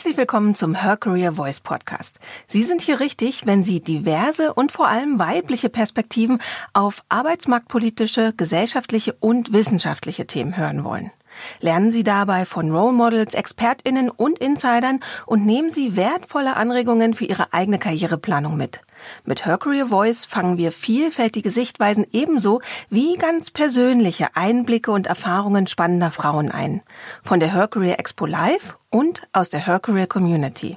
Herzlich willkommen zum Her Career Voice Podcast. Sie sind hier richtig, wenn Sie diverse und vor allem weibliche Perspektiven auf arbeitsmarktpolitische, gesellschaftliche und wissenschaftliche Themen hören wollen. Lernen Sie dabei von Role Models, ExpertInnen und Insidern und nehmen Sie wertvolle Anregungen für Ihre eigene Karriereplanung mit. Mit Her Career Voice fangen wir vielfältige Sichtweisen ebenso wie ganz persönliche Einblicke und Erfahrungen spannender Frauen ein. Von der Her Career Expo Live und aus der Her Career Community.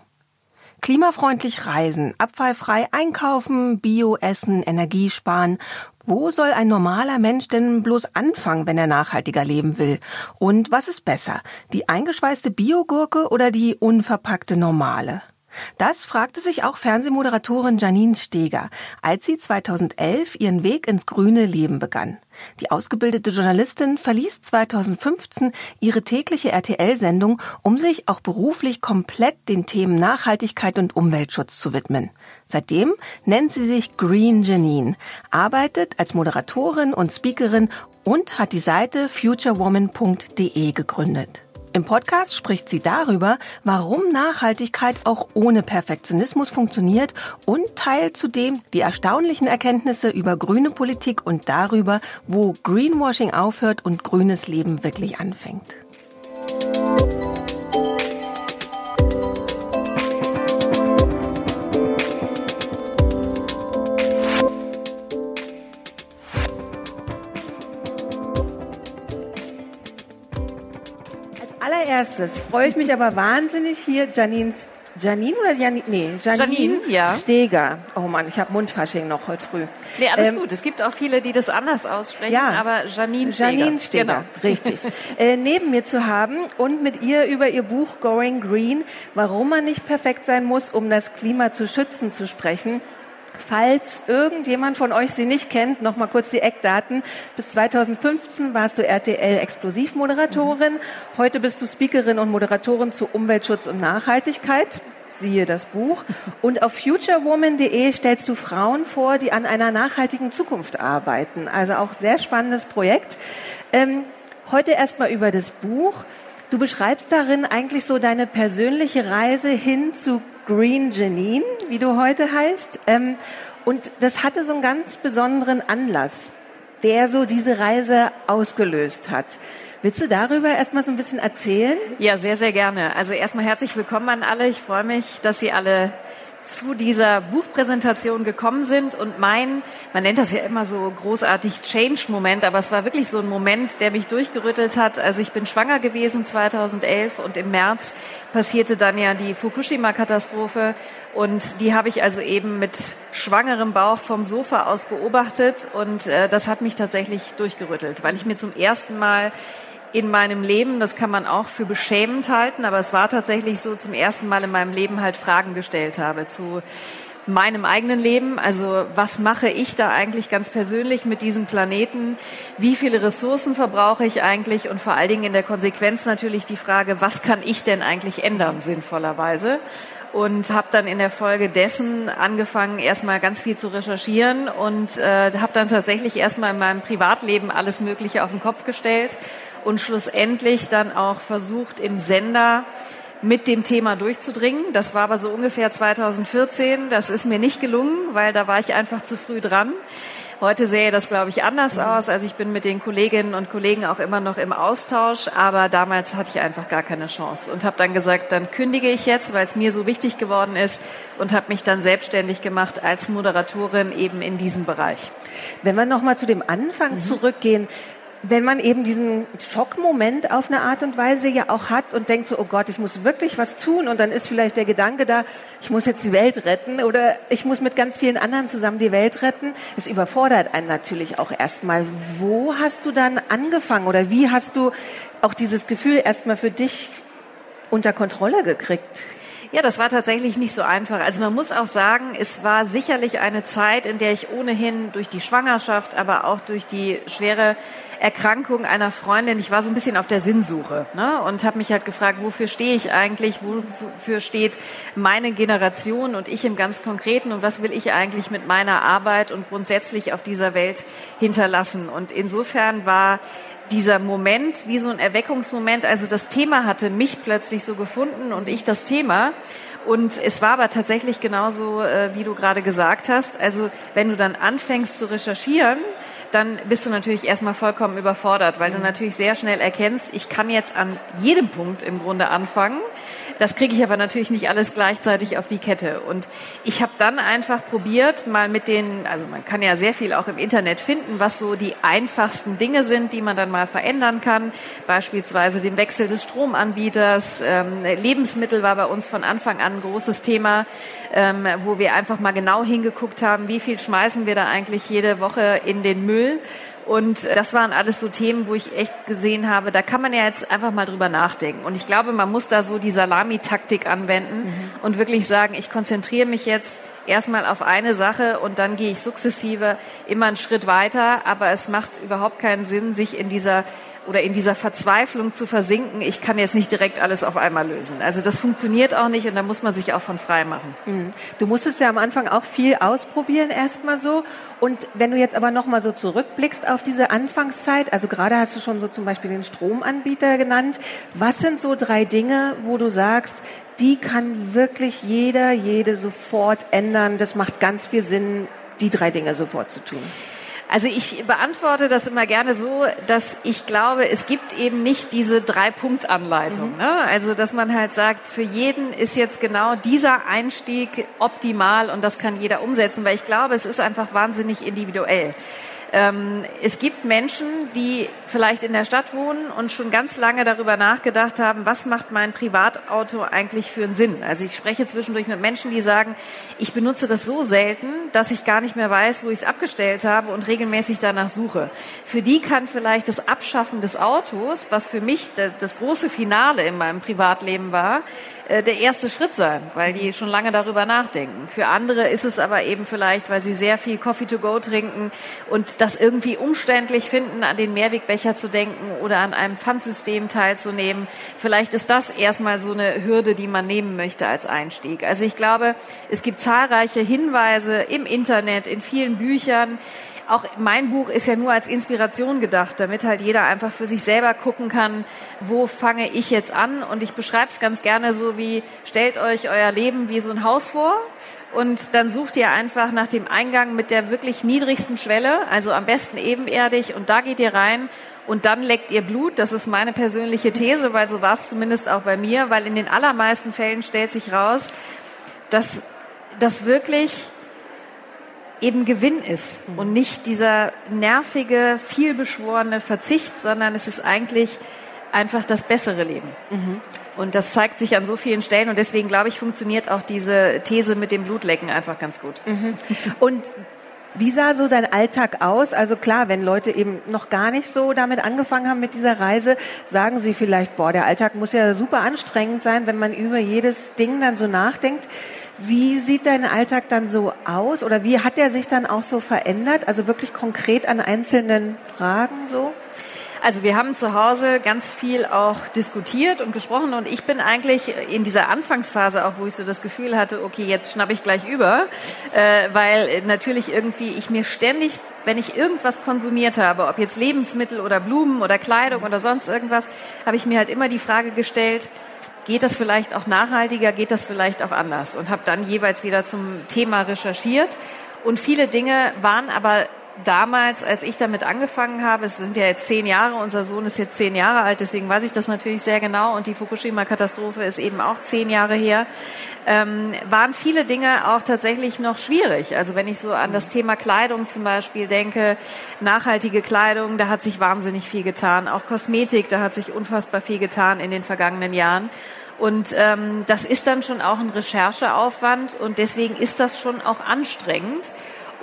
Klimafreundlich reisen, abfallfrei einkaufen, Bio essen, Energie sparen wo soll ein normaler Mensch denn bloß anfangen, wenn er nachhaltiger leben will? Und was ist besser, die eingeschweißte Biogurke oder die unverpackte normale? Das fragte sich auch Fernsehmoderatorin Janine Steger, als sie 2011 ihren Weg ins grüne Leben begann. Die ausgebildete Journalistin verließ 2015 ihre tägliche RTL-Sendung, um sich auch beruflich komplett den Themen Nachhaltigkeit und Umweltschutz zu widmen. Seitdem nennt sie sich Green Janine, arbeitet als Moderatorin und Speakerin und hat die Seite futurewoman.de gegründet. Im Podcast spricht sie darüber, warum Nachhaltigkeit auch ohne Perfektionismus funktioniert und teilt zudem die erstaunlichen Erkenntnisse über grüne Politik und darüber, wo Greenwashing aufhört und grünes Leben wirklich anfängt. Allererstes freue ich mich aber wahnsinnig hier Janine Janine oder Janine? Nee, Janine, Janine ja. Steger. Oh Mann, ich habe Mundfasching noch heute früh. Nee, alles ähm, gut. Es gibt auch viele, die das anders aussprechen, ja, aber Janine Steger. Janine Steger, genau. richtig. äh, neben mir zu haben und mit ihr über ihr Buch Going Green, warum man nicht perfekt sein muss, um das Klima zu schützen, zu sprechen. Falls irgendjemand von euch sie nicht kennt, noch mal kurz die Eckdaten. Bis 2015 warst du RTL Explosivmoderatorin. Heute bist du Speakerin und Moderatorin zu Umweltschutz und Nachhaltigkeit. Siehe das Buch. Und auf futurewoman.de stellst du Frauen vor, die an einer nachhaltigen Zukunft arbeiten. Also auch sehr spannendes Projekt. Ähm, heute erstmal über das Buch. Du beschreibst darin eigentlich so deine persönliche Reise hin zu Green Janine, wie du heute heißt. Ähm, und das hatte so einen ganz besonderen Anlass, der so diese Reise ausgelöst hat. Willst du darüber erstmal so ein bisschen erzählen? Ja, sehr, sehr gerne. Also erstmal herzlich willkommen an alle. Ich freue mich, dass Sie alle zu dieser Buchpräsentation gekommen sind und mein, man nennt das ja immer so großartig Change-Moment, aber es war wirklich so ein Moment, der mich durchgerüttelt hat. Also ich bin schwanger gewesen 2011 und im März passierte dann ja die Fukushima-Katastrophe und die habe ich also eben mit schwangerem Bauch vom Sofa aus beobachtet und äh, das hat mich tatsächlich durchgerüttelt, weil ich mir zum ersten Mal in meinem Leben, das kann man auch für beschämend halten, aber es war tatsächlich so zum ersten Mal in meinem Leben halt Fragen gestellt habe zu meinem eigenen Leben. Also was mache ich da eigentlich ganz persönlich mit diesem Planeten? Wie viele Ressourcen verbrauche ich eigentlich? Und vor allen Dingen in der Konsequenz natürlich die Frage, was kann ich denn eigentlich ändern sinnvollerweise? und habe dann in der Folge dessen angefangen, erstmal ganz viel zu recherchieren und äh, habe dann tatsächlich erstmal in meinem Privatleben alles Mögliche auf den Kopf gestellt und schlussendlich dann auch versucht, im Sender mit dem Thema durchzudringen. Das war aber so ungefähr 2014. Das ist mir nicht gelungen, weil da war ich einfach zu früh dran. Heute sähe das, glaube ich, anders aus. Also ich bin mit den Kolleginnen und Kollegen auch immer noch im Austausch, aber damals hatte ich einfach gar keine Chance und habe dann gesagt, dann kündige ich jetzt, weil es mir so wichtig geworden ist und habe mich dann selbstständig gemacht als Moderatorin eben in diesem Bereich. Wenn wir noch mal zu dem Anfang mhm. zurückgehen, wenn man eben diesen Schockmoment auf eine Art und Weise ja auch hat und denkt so, oh Gott, ich muss wirklich was tun und dann ist vielleicht der Gedanke da, ich muss jetzt die Welt retten oder ich muss mit ganz vielen anderen zusammen die Welt retten. Es überfordert einen natürlich auch erstmal. Wo hast du dann angefangen oder wie hast du auch dieses Gefühl erstmal für dich unter Kontrolle gekriegt? Ja, das war tatsächlich nicht so einfach. Also man muss auch sagen, es war sicherlich eine Zeit, in der ich ohnehin durch die Schwangerschaft, aber auch durch die schwere Erkrankung einer Freundin, ich war so ein bisschen auf der Sinnsuche ne? und habe mich halt gefragt, wofür stehe ich eigentlich, wofür steht meine Generation und ich im ganz Konkreten und was will ich eigentlich mit meiner Arbeit und grundsätzlich auf dieser Welt hinterlassen. Und insofern war dieser Moment wie so ein Erweckungsmoment. Also das Thema hatte mich plötzlich so gefunden und ich das Thema. Und es war aber tatsächlich genauso, äh, wie du gerade gesagt hast. Also wenn du dann anfängst zu recherchieren, dann bist du natürlich erstmal vollkommen überfordert, weil du mhm. natürlich sehr schnell erkennst, ich kann jetzt an jedem Punkt im Grunde anfangen. Das kriege ich aber natürlich nicht alles gleichzeitig auf die Kette. Und ich habe dann einfach probiert, mal mit den, also man kann ja sehr viel auch im Internet finden, was so die einfachsten Dinge sind, die man dann mal verändern kann. Beispielsweise den Wechsel des Stromanbieters. Ähm, Lebensmittel war bei uns von Anfang an ein großes Thema, ähm, wo wir einfach mal genau hingeguckt haben, wie viel schmeißen wir da eigentlich jede Woche in den Müll Müll. Und das waren alles so Themen, wo ich echt gesehen habe, da kann man ja jetzt einfach mal drüber nachdenken. Und ich glaube, man muss da so die Salamitaktik anwenden mhm. und wirklich sagen, ich konzentriere mich jetzt erstmal auf eine Sache und dann gehe ich sukzessive immer einen Schritt weiter. Aber es macht überhaupt keinen Sinn, sich in dieser oder in dieser Verzweiflung zu versinken, ich kann jetzt nicht direkt alles auf einmal lösen. Also das funktioniert auch nicht und da muss man sich auch von frei machen. Mhm. Du musstest ja am Anfang auch viel ausprobieren erstmal so und wenn du jetzt aber nochmal so zurückblickst auf diese Anfangszeit, also gerade hast du schon so zum Beispiel den Stromanbieter genannt, was sind so drei Dinge, wo du sagst, die kann wirklich jeder, jede sofort ändern, das macht ganz viel Sinn, die drei Dinge sofort zu tun? Also ich beantworte das immer gerne so, dass ich glaube, es gibt eben nicht diese Drei-Punkt-Anleitung. Mhm. Ne? Also dass man halt sagt, für jeden ist jetzt genau dieser Einstieg optimal und das kann jeder umsetzen, weil ich glaube, es ist einfach wahnsinnig individuell. Ähm, es gibt Menschen, die vielleicht in der Stadt wohnen und schon ganz lange darüber nachgedacht haben, was macht mein Privatauto eigentlich für einen Sinn? Also ich spreche zwischendurch mit Menschen, die sagen, ich benutze das so selten, dass ich gar nicht mehr weiß, wo ich es abgestellt habe und regelmäßig danach suche. Für die kann vielleicht das Abschaffen des Autos, was für mich das große Finale in meinem Privatleben war, äh, der erste Schritt sein, weil die schon lange darüber nachdenken. Für andere ist es aber eben vielleicht, weil sie sehr viel Coffee to go trinken und das irgendwie umständlich finden, an den Mehrwegbecher zu denken oder an einem Pfandsystem teilzunehmen. Vielleicht ist das erstmal so eine Hürde, die man nehmen möchte als Einstieg. Also ich glaube, es gibt zahlreiche Hinweise im Internet, in vielen Büchern, auch mein Buch ist ja nur als Inspiration gedacht, damit halt jeder einfach für sich selber gucken kann, wo fange ich jetzt an. Und ich beschreibe es ganz gerne so wie, stellt euch euer Leben wie so ein Haus vor und dann sucht ihr einfach nach dem Eingang mit der wirklich niedrigsten Schwelle, also am besten ebenerdig und da geht ihr rein und dann leckt ihr Blut. Das ist meine persönliche These, weil so war es zumindest auch bei mir, weil in den allermeisten Fällen stellt sich raus, dass das wirklich eben Gewinn ist mhm. und nicht dieser nervige, vielbeschworene Verzicht, sondern es ist eigentlich einfach das bessere Leben. Mhm. Und das zeigt sich an so vielen Stellen und deswegen glaube ich, funktioniert auch diese These mit dem Blutlecken einfach ganz gut. Mhm. Und wie sah so sein Alltag aus? Also klar, wenn Leute eben noch gar nicht so damit angefangen haben mit dieser Reise, sagen sie vielleicht, boah, der Alltag muss ja super anstrengend sein, wenn man über jedes Ding dann so nachdenkt. Wie sieht dein Alltag dann so aus oder wie hat er sich dann auch so verändert? Also wirklich konkret an einzelnen Fragen so? Also wir haben zu Hause ganz viel auch diskutiert und gesprochen und ich bin eigentlich in dieser Anfangsphase auch, wo ich so das Gefühl hatte, okay, jetzt schnapp ich gleich über, äh, weil natürlich irgendwie ich mir ständig wenn ich irgendwas konsumiert habe, ob jetzt Lebensmittel oder Blumen oder Kleidung oder sonst irgendwas, habe ich mir halt immer die Frage gestellt, geht das vielleicht auch nachhaltiger, geht das vielleicht auch anders? Und habe dann jeweils wieder zum Thema recherchiert. Und viele Dinge waren aber damals, als ich damit angefangen habe, es sind ja jetzt zehn Jahre, unser Sohn ist jetzt zehn Jahre alt, deswegen weiß ich das natürlich sehr genau und die Fukushima-Katastrophe ist eben auch zehn Jahre her, ähm, waren viele Dinge auch tatsächlich noch schwierig. Also wenn ich so an das Thema Kleidung zum Beispiel denke, nachhaltige Kleidung, da hat sich wahnsinnig viel getan. Auch Kosmetik, da hat sich unfassbar viel getan in den vergangenen Jahren. Und ähm, das ist dann schon auch ein Rechercheaufwand und deswegen ist das schon auch anstrengend.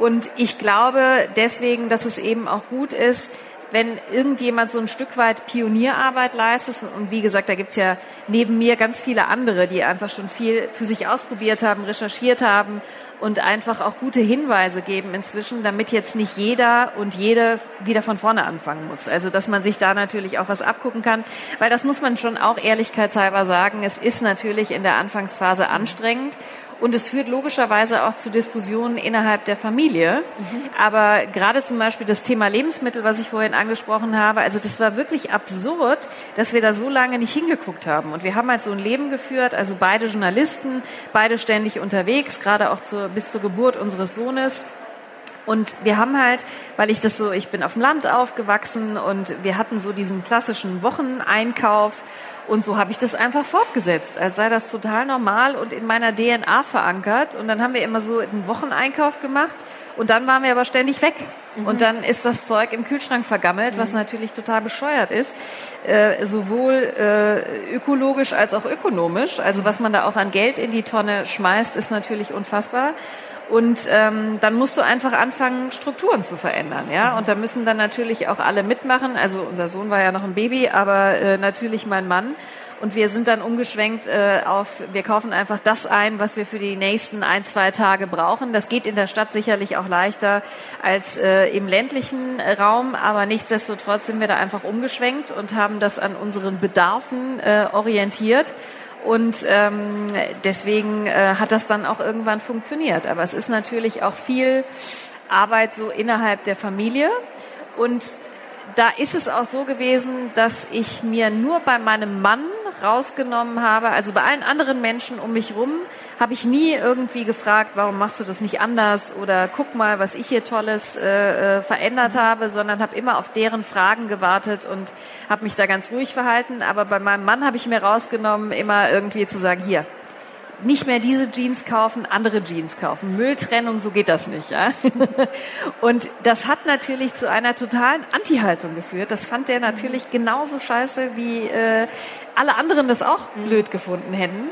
Und ich glaube deswegen, dass es eben auch gut ist, wenn irgendjemand so ein Stück weit Pionierarbeit leistet, und wie gesagt, da gibt's ja neben mir ganz viele andere, die einfach schon viel für sich ausprobiert haben, recherchiert haben und einfach auch gute Hinweise geben inzwischen, damit jetzt nicht jeder und jede wieder von vorne anfangen muss. Also dass man sich da natürlich auch was abgucken kann, weil das muss man schon auch ehrlichkeitshalber sagen, es ist natürlich in der Anfangsphase anstrengend und es führt logischerweise auch zu Diskussionen innerhalb der Familie. Mhm. Aber gerade zum Beispiel das Thema Lebensmittel, was ich vorhin angesprochen habe, also das war wirklich absurd, dass wir da so lange nicht hingeguckt haben. Und wir haben halt so ein Leben geführt, also beide Journalisten, beide ständig unterwegs, gerade auch zur, bis zur Geburt unseres Sohnes. Und wir haben halt, weil ich das so, ich bin auf dem Land aufgewachsen und wir hatten so diesen klassischen Wocheneinkauf und so habe ich das einfach fortgesetzt, als sei das total normal und in meiner DNA verankert. Und dann haben wir immer so einen Wocheneinkauf gemacht und dann waren wir aber ständig weg. Mhm. Und dann ist das Zeug im Kühlschrank vergammelt, was mhm. natürlich total bescheuert ist, äh, sowohl äh, ökologisch als auch ökonomisch. Also was man da auch an Geld in die Tonne schmeißt, ist natürlich unfassbar. Und ähm, dann musst du einfach anfangen, Strukturen zu verändern, ja. Und da müssen dann natürlich auch alle mitmachen. Also unser Sohn war ja noch ein Baby, aber äh, natürlich mein Mann. Und wir sind dann umgeschwenkt äh, auf, wir kaufen einfach das ein, was wir für die nächsten ein, zwei Tage brauchen. Das geht in der Stadt sicherlich auch leichter als äh, im ländlichen Raum, aber nichtsdestotrotz sind wir da einfach umgeschwenkt und haben das an unseren Bedarfen äh, orientiert und ähm, deswegen äh, hat das dann auch irgendwann funktioniert. Aber es ist natürlich auch viel Arbeit so innerhalb der Familie. Und da ist es auch so gewesen, dass ich mir nur bei meinem Mann rausgenommen habe, also bei allen anderen Menschen um mich rum, habe ich nie irgendwie gefragt, warum machst du das nicht anders oder guck mal, was ich hier Tolles äh, äh verändert habe, sondern habe immer auf deren Fragen gewartet und habe mich da ganz ruhig verhalten. Aber bei meinem Mann habe ich mir rausgenommen, immer irgendwie zu sagen, hier, nicht mehr diese Jeans kaufen, andere Jeans kaufen. Mülltrennung, so geht das nicht. Ja? Und das hat natürlich zu einer totalen Anti-Haltung geführt. Das fand der natürlich genauso scheiße, wie äh, alle anderen das auch blöd gefunden hätten.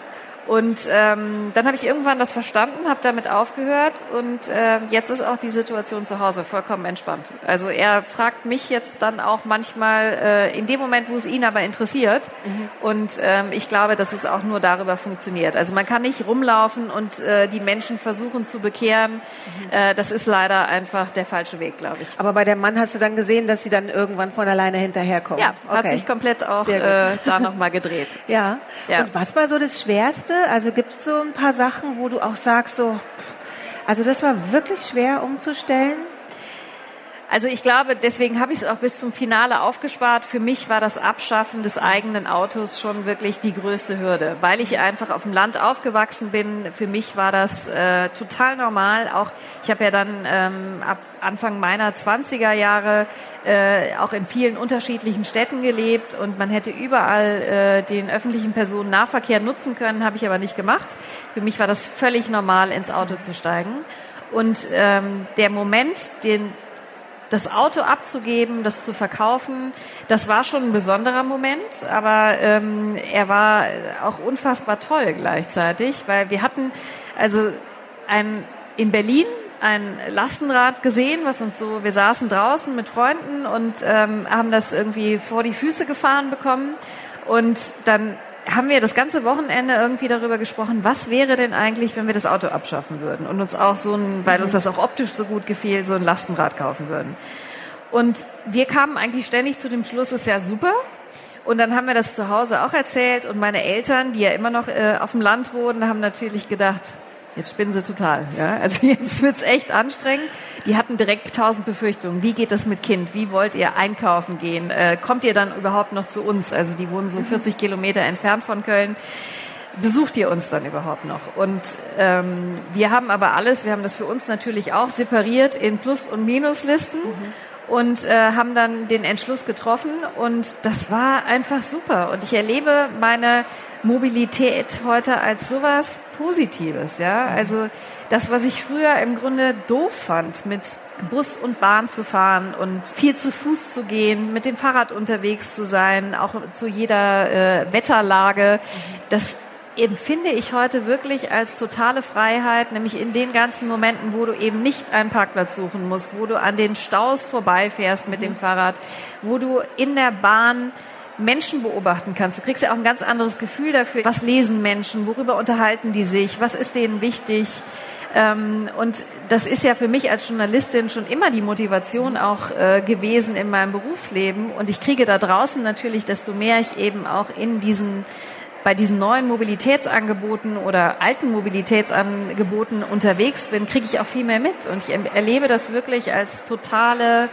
Und ähm, dann habe ich irgendwann das verstanden, habe damit aufgehört und äh, jetzt ist auch die Situation zu Hause vollkommen entspannt. Also er fragt mich jetzt dann auch manchmal äh, in dem Moment, wo es ihn aber interessiert. Mhm. Und ähm, ich glaube, dass es auch nur darüber funktioniert. Also man kann nicht rumlaufen und äh, die Menschen versuchen zu bekehren. Mhm. Äh, das ist leider einfach der falsche Weg, glaube ich. Aber bei dem Mann hast du dann gesehen, dass sie dann irgendwann von alleine hinterherkommen. Ja, okay. hat sich komplett auch äh, da nochmal gedreht. ja. ja. Und was war so das Schwerste? Also gibt es so ein paar Sachen, wo du auch sagst, so, also das war wirklich schwer umzustellen? Also ich glaube, deswegen habe ich es auch bis zum Finale aufgespart. Für mich war das Abschaffen des eigenen Autos schon wirklich die größte Hürde, weil ich einfach auf dem Land aufgewachsen bin. Für mich war das äh, total normal. Auch ich habe ja dann ähm, ab Anfang meiner 20er Jahre äh, auch in vielen unterschiedlichen Städten gelebt und man hätte überall äh, den öffentlichen Personennahverkehr nutzen können, habe ich aber nicht gemacht. Für mich war das völlig normal, ins Auto zu steigen. Und ähm, der Moment, den das Auto abzugeben, das zu verkaufen, das war schon ein besonderer Moment, aber ähm, er war auch unfassbar toll gleichzeitig, weil wir hatten also ein in Berlin ein Lastenrad gesehen, was uns so, wir saßen draußen mit Freunden und ähm, haben das irgendwie vor die Füße gefahren bekommen und dann haben wir das ganze Wochenende irgendwie darüber gesprochen, was wäre denn eigentlich, wenn wir das Auto abschaffen würden und uns auch so ein, weil uns das auch optisch so gut gefiel, so ein Lastenrad kaufen würden. Und wir kamen eigentlich ständig zu dem Schluss, ist ja super. Und dann haben wir das zu Hause auch erzählt und meine Eltern, die ja immer noch äh, auf dem Land wohnen, haben natürlich gedacht, jetzt spinnen sie total. Ja? Also jetzt wird's echt anstrengend. Die hatten direkt tausend Befürchtungen. Wie geht das mit Kind? Wie wollt ihr einkaufen gehen? Äh, kommt ihr dann überhaupt noch zu uns? Also die wohnen so 40 mhm. Kilometer entfernt von Köln. Besucht ihr uns dann überhaupt noch? Und ähm, wir haben aber alles, wir haben das für uns natürlich auch separiert in Plus- und Minuslisten. Mhm und äh, haben dann den Entschluss getroffen und das war einfach super und ich erlebe meine Mobilität heute als sowas Positives, ja. Also das, was ich früher im Grunde doof fand, mit Bus und Bahn zu fahren und viel zu Fuß zu gehen, mit dem Fahrrad unterwegs zu sein, auch zu jeder äh, Wetterlage, das empfinde ich heute wirklich als totale Freiheit, nämlich in den ganzen Momenten, wo du eben nicht einen Parkplatz suchen musst, wo du an den Staus vorbeifährst mit dem Fahrrad, wo du in der Bahn Menschen beobachten kannst. Du kriegst ja auch ein ganz anderes Gefühl dafür, was lesen Menschen, worüber unterhalten die sich, was ist denen wichtig. Ähm, und das ist ja für mich als Journalistin schon immer die Motivation auch äh, gewesen in meinem Berufsleben. Und ich kriege da draußen natürlich, desto mehr ich eben auch in diesen bei diesen neuen Mobilitätsangeboten oder alten Mobilitätsangeboten unterwegs bin, kriege ich auch viel mehr mit. Und ich erlebe das wirklich als totale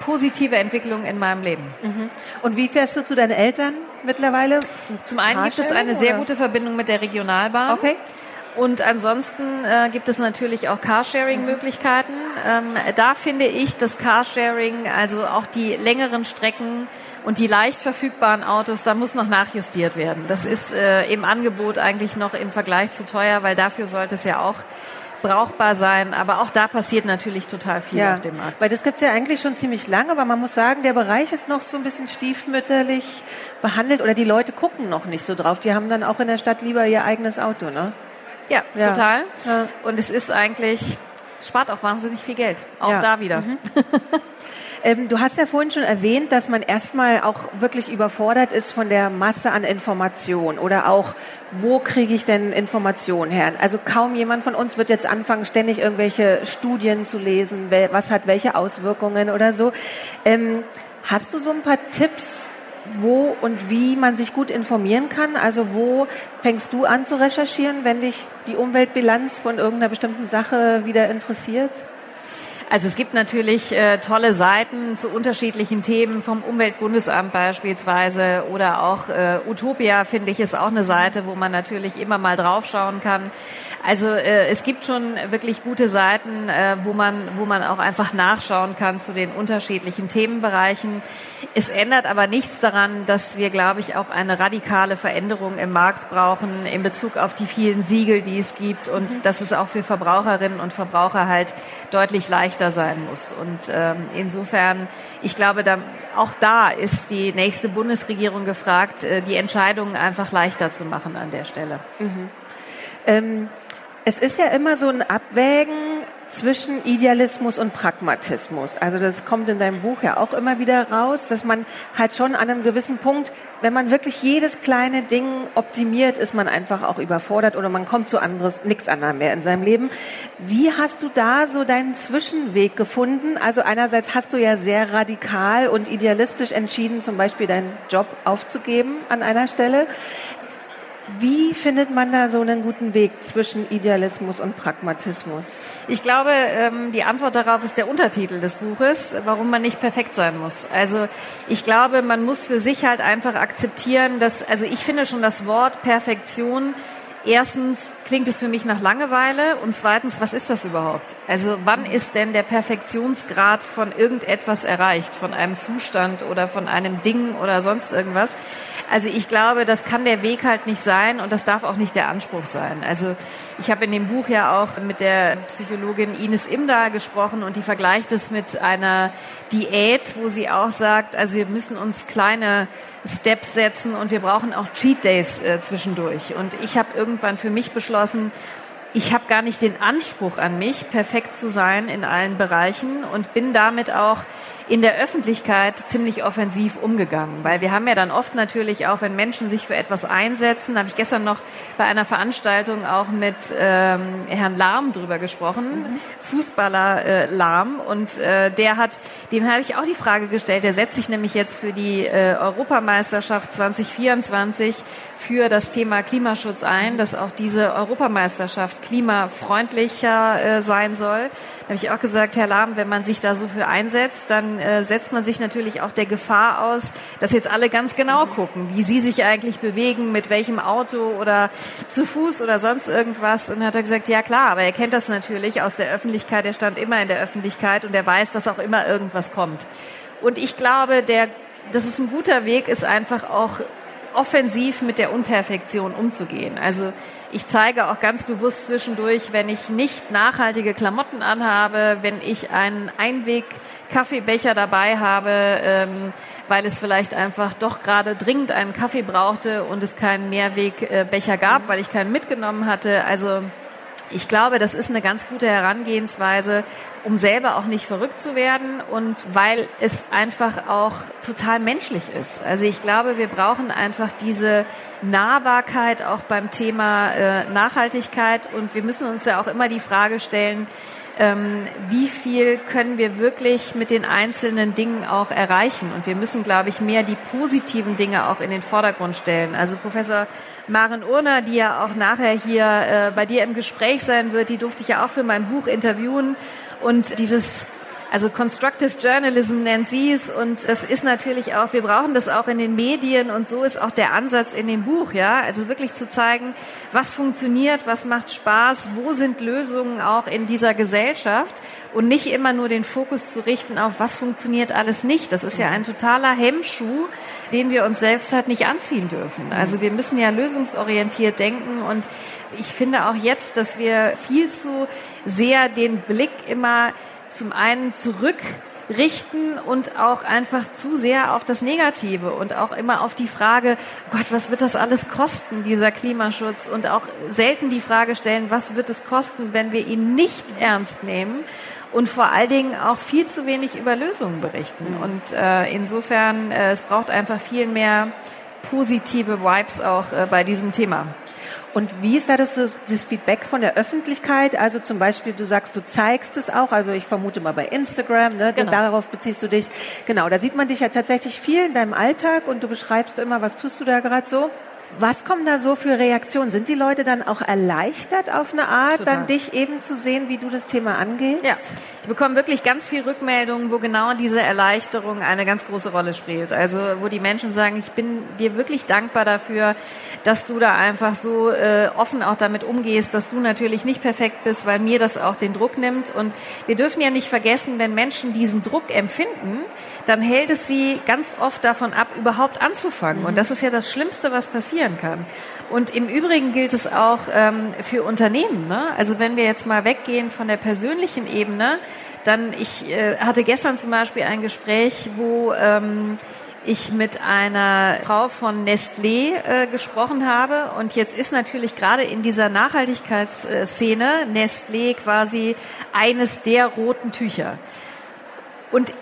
positive Entwicklung in meinem Leben. Mhm. Und wie fährst du zu deinen Eltern mittlerweile? Zum einen gibt es eine sehr gute Verbindung mit der Regionalbahn. Okay. Und ansonsten äh, gibt es natürlich auch Carsharing-Möglichkeiten. Ähm, da finde ich, dass Carsharing, also auch die längeren Strecken und die leicht verfügbaren Autos, da muss noch nachjustiert werden. Das ist äh, im Angebot eigentlich noch im Vergleich zu teuer, weil dafür sollte es ja auch brauchbar sein. Aber auch da passiert natürlich total viel ja, auf dem Markt. Weil das gibt's ja eigentlich schon ziemlich lange, aber man muss sagen, der Bereich ist noch so ein bisschen stiefmütterlich behandelt oder die Leute gucken noch nicht so drauf. Die haben dann auch in der Stadt lieber ihr eigenes Auto, ne? Ja, ja. total. Ja. Und es ist eigentlich, es spart auch wahnsinnig viel Geld. Auch da wieder. Mhm. ähm, du hast ja vorhin schon erwähnt, dass man erstmal auch wirklich überfordert ist von der Masse an Informationen oder auch, wo kriege ich denn Informationen her? Also kaum jemand von uns wird jetzt anfangen, ständig irgendwelche Studien zu lesen, was hat welche Auswirkungen oder so. Ähm, hast du so ein paar Tipps, wo und wie man sich gut informieren kann? Also wo fängst du an zu recherchieren, wenn dich die Umweltbilanz von irgendeiner bestimmten Sache wieder interessiert? Also es gibt natürlich äh, tolle Seiten zu unterschiedlichen Themen vom Umweltbundesamt beispielsweise oder auch äh, Utopia finde ich ist auch eine Seite, wo man natürlich immer mal draufschauen kann. Also äh, es gibt schon wirklich gute Seiten, äh, wo man wo man auch einfach nachschauen kann zu den unterschiedlichen Themenbereichen. Es ändert aber nichts daran, dass wir, glaube ich, auch eine radikale Veränderung im Markt brauchen in Bezug auf die vielen Siegel, die es gibt und mhm. dass es auch für Verbraucherinnen und Verbraucher halt deutlich leichter sein muss. Und ähm, insofern, ich glaube, da, auch da ist die nächste Bundesregierung gefragt, äh, die Entscheidungen einfach leichter zu machen an der Stelle. Mhm. Ähm es ist ja immer so ein Abwägen zwischen Idealismus und Pragmatismus. Also das kommt in deinem Buch ja auch immer wieder raus, dass man halt schon an einem gewissen Punkt, wenn man wirklich jedes kleine Ding optimiert, ist man einfach auch überfordert oder man kommt zu anderes, nichts anderem mehr in seinem Leben. Wie hast du da so deinen Zwischenweg gefunden? Also einerseits hast du ja sehr radikal und idealistisch entschieden, zum Beispiel deinen Job aufzugeben an einer Stelle. Wie findet man da so einen guten Weg zwischen Idealismus und Pragmatismus? Ich glaube, ähm, die Antwort darauf ist der Untertitel des Buches, warum man nicht perfekt sein muss. Also ich glaube, man muss für sich halt einfach akzeptieren, dass, also ich finde schon das Wort Perfektion Erstens klingt es für mich nach Langeweile und zweitens, was ist das überhaupt? Also wann ist denn der Perfektionsgrad von irgendetwas erreicht, von einem Zustand oder von einem Ding oder sonst irgendwas? Also ich glaube, das kann der Weg halt nicht sein und das darf auch nicht der Anspruch sein. Also ich habe in dem Buch ja auch mit der Psychologin Ines Imda gesprochen und die vergleicht es mit einer Diät, wo sie auch sagt, also wir müssen uns kleine Steps setzen und wir brauchen auch Cheat Days äh, zwischendurch. Und ich habe irgendwann für mich beschlossen, ich habe gar nicht den Anspruch an mich, perfekt zu sein in allen Bereichen und bin damit auch in der Öffentlichkeit ziemlich offensiv umgegangen, weil wir haben ja dann oft natürlich auch, wenn Menschen sich für etwas einsetzen, habe ich gestern noch bei einer Veranstaltung auch mit ähm, Herrn Lahm drüber gesprochen, mhm. Fußballer äh, Lahm. Und äh, der hat, dem habe ich auch die Frage gestellt, der setzt sich nämlich jetzt für die äh, Europameisterschaft 2024 für das Thema Klimaschutz ein, dass auch diese Europameisterschaft klimafreundlicher äh, sein soll habe ich auch gesagt, Herr Lahm, wenn man sich da so für einsetzt, dann äh, setzt man sich natürlich auch der Gefahr aus, dass jetzt alle ganz genau gucken, wie Sie sich eigentlich bewegen, mit welchem Auto oder zu Fuß oder sonst irgendwas. Und dann hat er gesagt, ja klar, aber er kennt das natürlich aus der Öffentlichkeit, er stand immer in der Öffentlichkeit und er weiß, dass auch immer irgendwas kommt. Und ich glaube, der, das ist ein guter Weg, ist einfach auch offensiv mit der Unperfektion umzugehen. Also ich zeige auch ganz bewusst zwischendurch, wenn ich nicht nachhaltige Klamotten anhabe, wenn ich einen Einweg-Kaffeebecher dabei habe, ähm, weil es vielleicht einfach doch gerade dringend einen Kaffee brauchte und es keinen Mehrwegbecher gab, weil ich keinen mitgenommen hatte. Also ich glaube, das ist eine ganz gute Herangehensweise, um selber auch nicht verrückt zu werden und weil es einfach auch total menschlich ist. Also ich glaube, wir brauchen einfach diese Nahbarkeit auch beim Thema äh, Nachhaltigkeit und wir müssen uns ja auch immer die Frage stellen, ähm, wie viel können wir wirklich mit den einzelnen Dingen auch erreichen. Und wir müssen, glaube ich, mehr die positiven Dinge auch in den Vordergrund stellen. Also Professor Maren Urner, die ja auch nachher hier äh, bei dir im Gespräch sein wird, die durfte ich ja auch für mein Buch interviewen. Und dieses also Constructive Journalism nennt sie es und das ist natürlich auch, wir brauchen das auch in den Medien und so ist auch der Ansatz in dem Buch, ja. Also wirklich zu zeigen, was funktioniert, was macht Spaß, wo sind Lösungen auch in dieser Gesellschaft und nicht immer nur den Fokus zu richten auf, was funktioniert alles nicht. Das ist ja ein totaler Hemmschuh, den wir uns selbst halt nicht anziehen dürfen. Also wir müssen ja lösungsorientiert denken und ich finde auch jetzt, dass wir viel zu sehr den Blick immer zum einen zurückrichten und auch einfach zu sehr auf das Negative und auch immer auf die Frage, Gott, was wird das alles kosten, dieser Klimaschutz? Und auch selten die Frage stellen, was wird es kosten, wenn wir ihn nicht ernst nehmen? Und vor allen Dingen auch viel zu wenig über Lösungen berichten. Mhm. Und äh, insofern, äh, es braucht einfach viel mehr positive Vibes auch äh, bei diesem Thema. Und wie ist da das, das Feedback von der Öffentlichkeit? Also zum Beispiel, du sagst, du zeigst es auch, also ich vermute mal bei Instagram, ne? Genau. darauf beziehst du dich. Genau, da sieht man dich ja tatsächlich viel in deinem Alltag und du beschreibst immer, was tust du da gerade so? Was kommen da so für Reaktionen? Sind die Leute dann auch erleichtert auf eine Art, Total. dann dich eben zu sehen, wie du das Thema angehst? Ja, ich bekomme wirklich ganz viel Rückmeldungen, wo genau diese Erleichterung eine ganz große Rolle spielt. Also wo die Menschen sagen, ich bin dir wirklich dankbar dafür, dass du da einfach so äh, offen auch damit umgehst, dass du natürlich nicht perfekt bist, weil mir das auch den Druck nimmt. Und wir dürfen ja nicht vergessen, wenn Menschen diesen Druck empfinden, dann hält es sie ganz oft davon ab, überhaupt anzufangen. Und mhm. das ist ja das Schlimmste, was passieren kann. Und im Übrigen gilt es auch ähm, für Unternehmen. Ne? Also wenn wir jetzt mal weggehen von der persönlichen Ebene, dann ich äh, hatte gestern zum Beispiel ein Gespräch, wo ähm, ich mit einer Frau von Nestlé äh, gesprochen habe. Und jetzt ist natürlich gerade in dieser Nachhaltigkeitsszene Nestlé quasi eines der roten Tücher. Und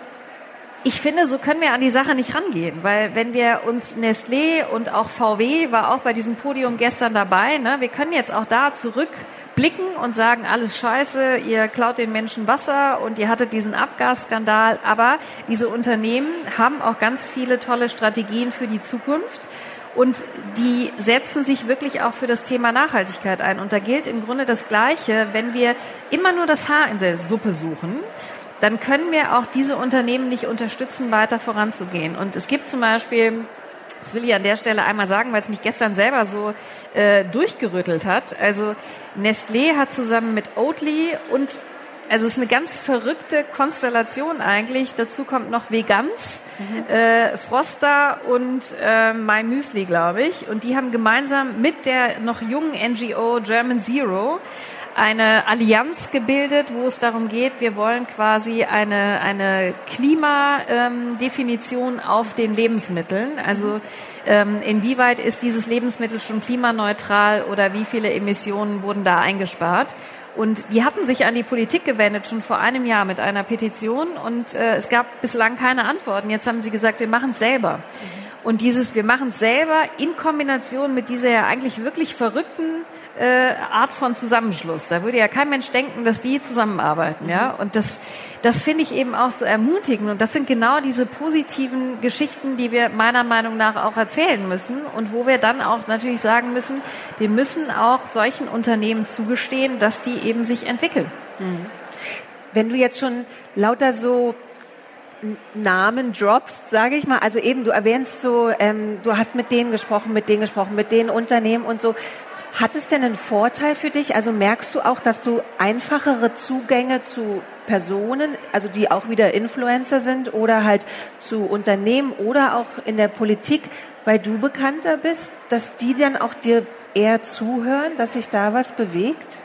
ich finde, so können wir an die Sache nicht rangehen, weil wenn wir uns Nestlé und auch VW war auch bei diesem Podium gestern dabei, ne, wir können jetzt auch da zurückblicken und sagen, alles scheiße, ihr klaut den Menschen Wasser und ihr hattet diesen Abgasskandal, aber diese Unternehmen haben auch ganz viele tolle Strategien für die Zukunft. Und die setzen sich wirklich auch für das Thema Nachhaltigkeit ein. Und da gilt im Grunde das Gleiche, wenn wir immer nur das Haar in der Suppe suchen, dann können wir auch diese Unternehmen nicht unterstützen, weiter voranzugehen. Und es gibt zum Beispiel das will ich an der Stelle einmal sagen, weil es mich gestern selber so äh, durchgerüttelt hat. Also Nestlé hat zusammen mit Oatly und also es ist eine ganz verrückte Konstellation eigentlich. Dazu kommt noch Vegans, mhm. äh, Froster und äh, My Müsli, glaube ich. Und die haben gemeinsam mit der noch jungen NGO German Zero eine Allianz gebildet, wo es darum geht, wir wollen quasi eine, eine Klimadefinition auf den Lebensmitteln. Also ähm, inwieweit ist dieses Lebensmittel schon klimaneutral oder wie viele Emissionen wurden da eingespart? Und die hatten sich an die Politik gewendet, schon vor einem Jahr mit einer Petition und äh, es gab bislang keine Antworten. Jetzt haben sie gesagt, wir machen es selber. Und dieses, wir machen es selber in Kombination mit dieser ja eigentlich wirklich verrückten äh, Art von Zusammenschluss. Da würde ja kein Mensch denken, dass die zusammenarbeiten, ja. Und das, das finde ich eben auch so ermutigend. Und das sind genau diese positiven Geschichten, die wir meiner Meinung nach auch erzählen müssen und wo wir dann auch natürlich sagen müssen, wir müssen auch solchen Unternehmen zugestehen, dass die eben sich entwickeln. Mhm. Wenn du jetzt schon lauter so Namen droppst, sage ich mal. Also eben, du erwähnst so, ähm, du hast mit denen gesprochen, mit denen gesprochen, mit den Unternehmen und so. Hat es denn einen Vorteil für dich? Also merkst du auch, dass du einfachere Zugänge zu Personen, also die auch wieder Influencer sind oder halt zu Unternehmen oder auch in der Politik, weil du bekannter bist, dass die dann auch dir eher zuhören, dass sich da was bewegt?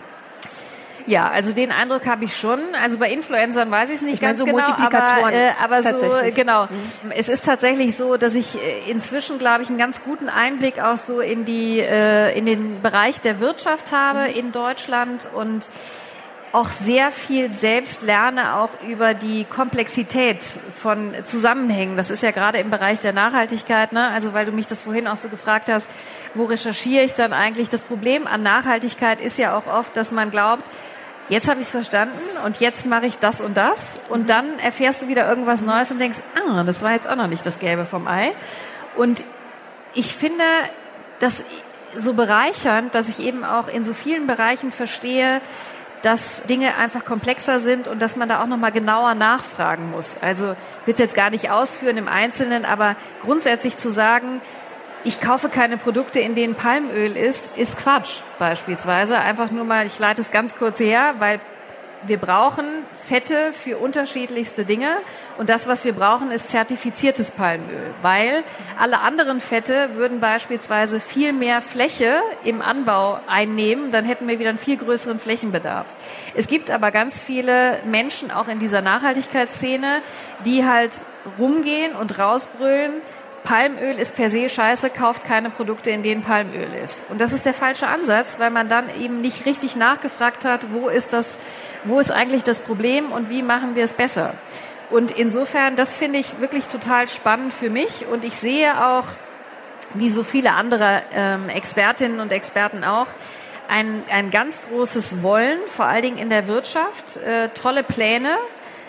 Ja, also den Eindruck habe ich schon. Also bei Influencern weiß ich es nicht ich ganz so genau, Multiplikatoren aber, äh, aber so genau. Mhm. Es ist tatsächlich so, dass ich äh, inzwischen, glaube ich, einen ganz guten Einblick auch so in die äh, in den Bereich der Wirtschaft habe mhm. in Deutschland und auch sehr viel selbst lerne, auch über die Komplexität von Zusammenhängen. Das ist ja gerade im Bereich der Nachhaltigkeit, ne? also weil du mich das vorhin auch so gefragt hast, wo recherchiere ich dann eigentlich? Das Problem an Nachhaltigkeit ist ja auch oft, dass man glaubt, jetzt habe ich es verstanden und jetzt mache ich das und das und dann erfährst du wieder irgendwas Neues und denkst, ah, das war jetzt auch noch nicht das Gelbe vom Ei. Und ich finde das so bereichernd, dass ich eben auch in so vielen Bereichen verstehe, dass Dinge einfach komplexer sind und dass man da auch nochmal genauer nachfragen muss. Also ich will es jetzt gar nicht ausführen im Einzelnen, aber grundsätzlich zu sagen, ich kaufe keine Produkte, in denen Palmöl ist, ist Quatsch beispielsweise. Einfach nur mal, ich leite es ganz kurz her, weil wir brauchen Fette für unterschiedlichste Dinge und das, was wir brauchen, ist zertifiziertes Palmöl, weil alle anderen Fette würden beispielsweise viel mehr Fläche im Anbau einnehmen, dann hätten wir wieder einen viel größeren Flächenbedarf. Es gibt aber ganz viele Menschen auch in dieser Nachhaltigkeitsszene, die halt rumgehen und rausbrüllen, Palmöl ist per se scheiße, kauft keine Produkte, in denen Palmöl ist. Und das ist der falsche Ansatz, weil man dann eben nicht richtig nachgefragt hat, wo ist das, wo ist eigentlich das Problem und wie machen wir es besser. Und insofern, das finde ich wirklich total spannend für mich und ich sehe auch, wie so viele andere ähm, Expertinnen und Experten auch, ein, ein ganz großes Wollen, vor allen Dingen in der Wirtschaft, äh, tolle Pläne,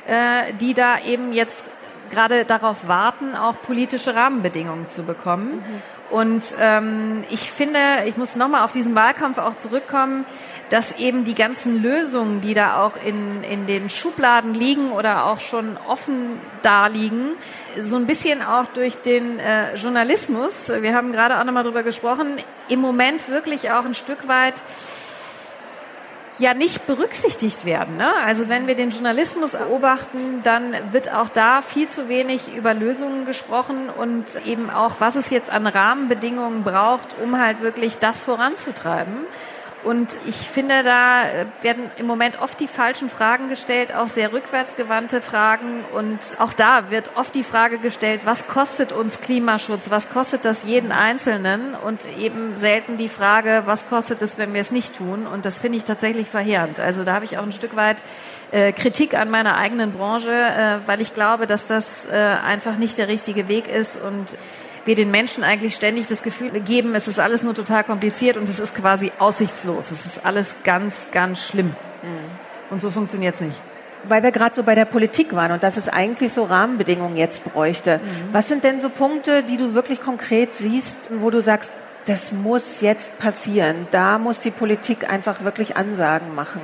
äh, die da eben jetzt gerade darauf warten, auch politische Rahmenbedingungen zu bekommen. Mhm. Und ähm, ich finde, ich muss nochmal auf diesen Wahlkampf auch zurückkommen, dass eben die ganzen Lösungen, die da auch in, in den Schubladen liegen oder auch schon offen da liegen, so ein bisschen auch durch den äh, Journalismus, wir haben gerade auch nochmal drüber gesprochen, im Moment wirklich auch ein Stück weit ja nicht berücksichtigt werden. Ne? Also wenn wir den Journalismus beobachten, dann wird auch da viel zu wenig über Lösungen gesprochen und eben auch, was es jetzt an Rahmenbedingungen braucht, um halt wirklich das voranzutreiben. Und ich finde, da äh, werden im Moment oft die falschen Fragen gestellt, auch sehr rückwärtsgewandte Fragen. Und auch da wird oft die Frage gestellt, was kostet uns Klimaschutz? Was kostet das jeden Einzelnen? Und eben selten die Frage, was kostet es, wenn wir es nicht tun? Und das finde ich tatsächlich verheerend. Also da habe ich auch ein Stück weit äh, Kritik an meiner eigenen Branche, äh, weil ich glaube, dass das einfach nicht der richtige Weg ist. Und wir den Menschen eigentlich ständig das Gefühl geben, es ist alles nur total kompliziert und es ist quasi aussichtslos. Es ist alles ganz, ganz schlimm. Mhm. Und so funktioniert es nicht. Weil wir gerade so bei der Politik waren und dass es eigentlich so Rahmenbedingungen jetzt bräuchte. Mhm. Was sind denn so Punkte, die du wirklich konkret siehst, wo du sagst, das muss jetzt passieren. Da muss die Politik einfach wirklich Ansagen machen.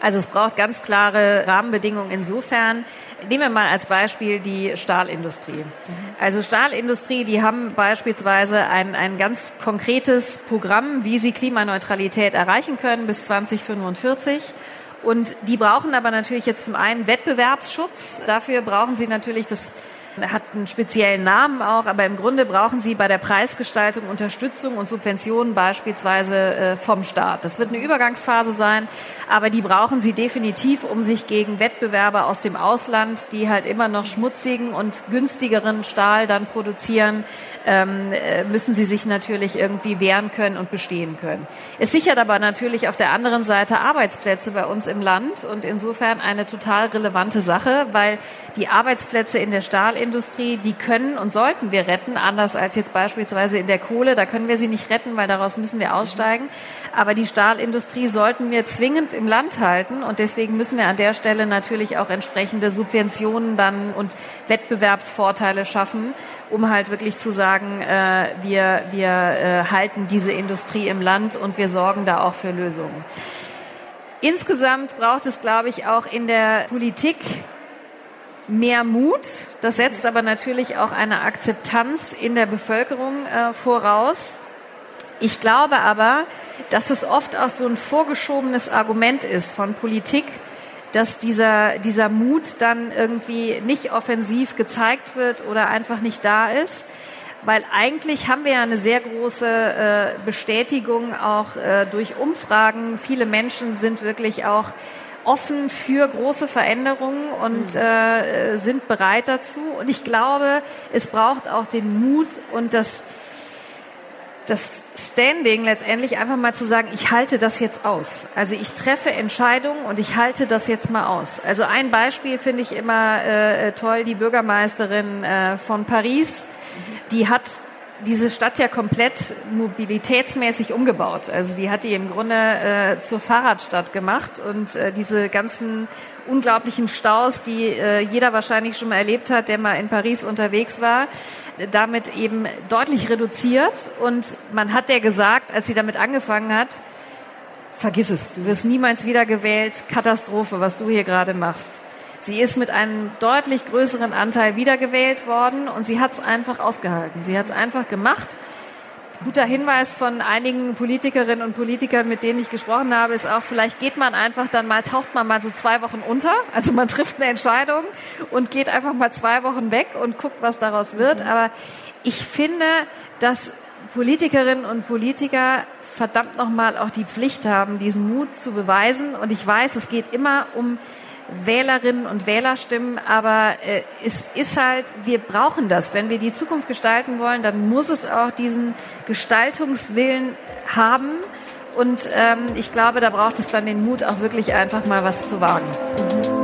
Also es braucht ganz klare Rahmenbedingungen insofern. Nehmen wir mal als Beispiel die Stahlindustrie. Also Stahlindustrie, die haben beispielsweise ein, ein ganz konkretes Programm, wie sie Klimaneutralität erreichen können bis 2045. Und die brauchen aber natürlich jetzt zum einen Wettbewerbsschutz. Dafür brauchen sie natürlich das hat einen speziellen Namen auch, aber im Grunde brauchen sie bei der Preisgestaltung Unterstützung und Subventionen beispielsweise äh, vom Staat. Das wird eine Übergangsphase sein, aber die brauchen sie definitiv, um sich gegen Wettbewerber aus dem Ausland, die halt immer noch schmutzigen und günstigeren Stahl dann produzieren, ähm, äh, müssen sie sich natürlich irgendwie wehren können und bestehen können. Es sichert aber natürlich auf der anderen Seite Arbeitsplätze bei uns im Land und insofern eine total relevante Sache, weil die Arbeitsplätze in der Stahlindustrie, die können und sollten wir retten, anders als jetzt beispielsweise in der Kohle. Da können wir sie nicht retten, weil daraus müssen wir aussteigen. Aber die Stahlindustrie sollten wir zwingend im Land halten und deswegen müssen wir an der Stelle natürlich auch entsprechende Subventionen dann und Wettbewerbsvorteile schaffen, um halt wirklich zu sagen, äh, wir, wir äh, halten diese Industrie im Land und wir sorgen da auch für Lösungen. Insgesamt braucht es, glaube ich, auch in der Politik mehr Mut. Das setzt aber natürlich auch eine Akzeptanz in der Bevölkerung äh, voraus. Ich glaube aber, dass es oft auch so ein vorgeschobenes Argument ist von Politik, dass dieser, dieser Mut dann irgendwie nicht offensiv gezeigt wird oder einfach nicht da ist. Weil eigentlich haben wir ja eine sehr große äh, Bestätigung auch äh, durch Umfragen. Viele Menschen sind wirklich auch offen für große Veränderungen und mhm. äh, sind bereit dazu. Und ich glaube, es braucht auch den Mut und das, das Standing letztendlich einfach mal zu sagen, ich halte das jetzt aus. Also ich treffe Entscheidungen und ich halte das jetzt mal aus. Also ein Beispiel finde ich immer äh, toll, die Bürgermeisterin äh, von Paris, die hat diese Stadt ja komplett mobilitätsmäßig umgebaut. Also die hat die im Grunde äh, zur Fahrradstadt gemacht und äh, diese ganzen unglaublichen Staus, die äh, jeder wahrscheinlich schon mal erlebt hat, der mal in Paris unterwegs war, damit eben deutlich reduziert. Und man hat der gesagt, als sie damit angefangen hat, vergiss es, du wirst niemals wieder gewählt, Katastrophe, was du hier gerade machst. Sie ist mit einem deutlich größeren Anteil wiedergewählt worden und sie hat es einfach ausgehalten. Sie hat es einfach gemacht. Guter Hinweis von einigen Politikerinnen und Politikern, mit denen ich gesprochen habe, ist auch, vielleicht geht man einfach dann mal, taucht man mal so zwei Wochen unter. Also man trifft eine Entscheidung und geht einfach mal zwei Wochen weg und guckt, was daraus wird. Aber ich finde, dass Politikerinnen und Politiker verdammt nochmal auch die Pflicht haben, diesen Mut zu beweisen. Und ich weiß, es geht immer um Wählerinnen und Wählerstimmen, aber äh, es ist halt, wir brauchen das. Wenn wir die Zukunft gestalten wollen, dann muss es auch diesen Gestaltungswillen haben. Und ähm, ich glaube, da braucht es dann den Mut, auch wirklich einfach mal was zu wagen. Mhm.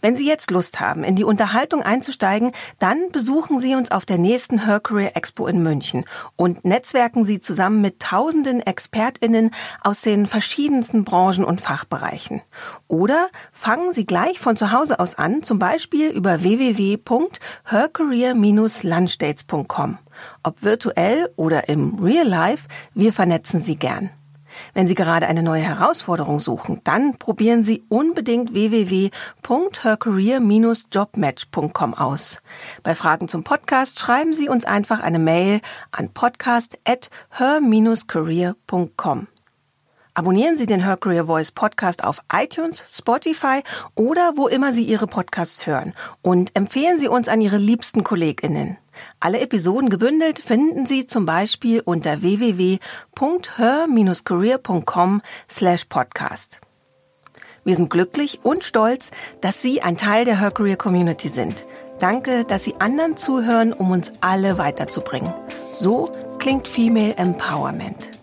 Wenn Sie jetzt Lust haben, in die Unterhaltung einzusteigen, dann besuchen Sie uns auf der nächsten Her Career Expo in München und netzwerken Sie zusammen mit tausenden ExpertInnen aus den verschiedensten Branchen und Fachbereichen. Oder fangen Sie gleich von zu Hause aus an, zum Beispiel über www.hercareer-lunchdates.com. Ob virtuell oder im Real Life, wir vernetzen Sie gern. Wenn Sie gerade eine neue Herausforderung suchen, dann probieren Sie unbedingt www.hercareer-jobmatch.com aus. Bei Fragen zum Podcast schreiben Sie uns einfach eine Mail an podcast@her-career.com. Abonnieren Sie den Her Career Voice Podcast auf iTunes, Spotify oder wo immer Sie Ihre Podcasts hören und empfehlen Sie uns an Ihre liebsten KollegInnen. Alle Episoden gebündelt finden Sie zum Beispiel unter www.her-career.com slash podcast. Wir sind glücklich und stolz, dass Sie ein Teil der Her Career Community sind. Danke, dass Sie anderen zuhören, um uns alle weiterzubringen. So klingt Female Empowerment.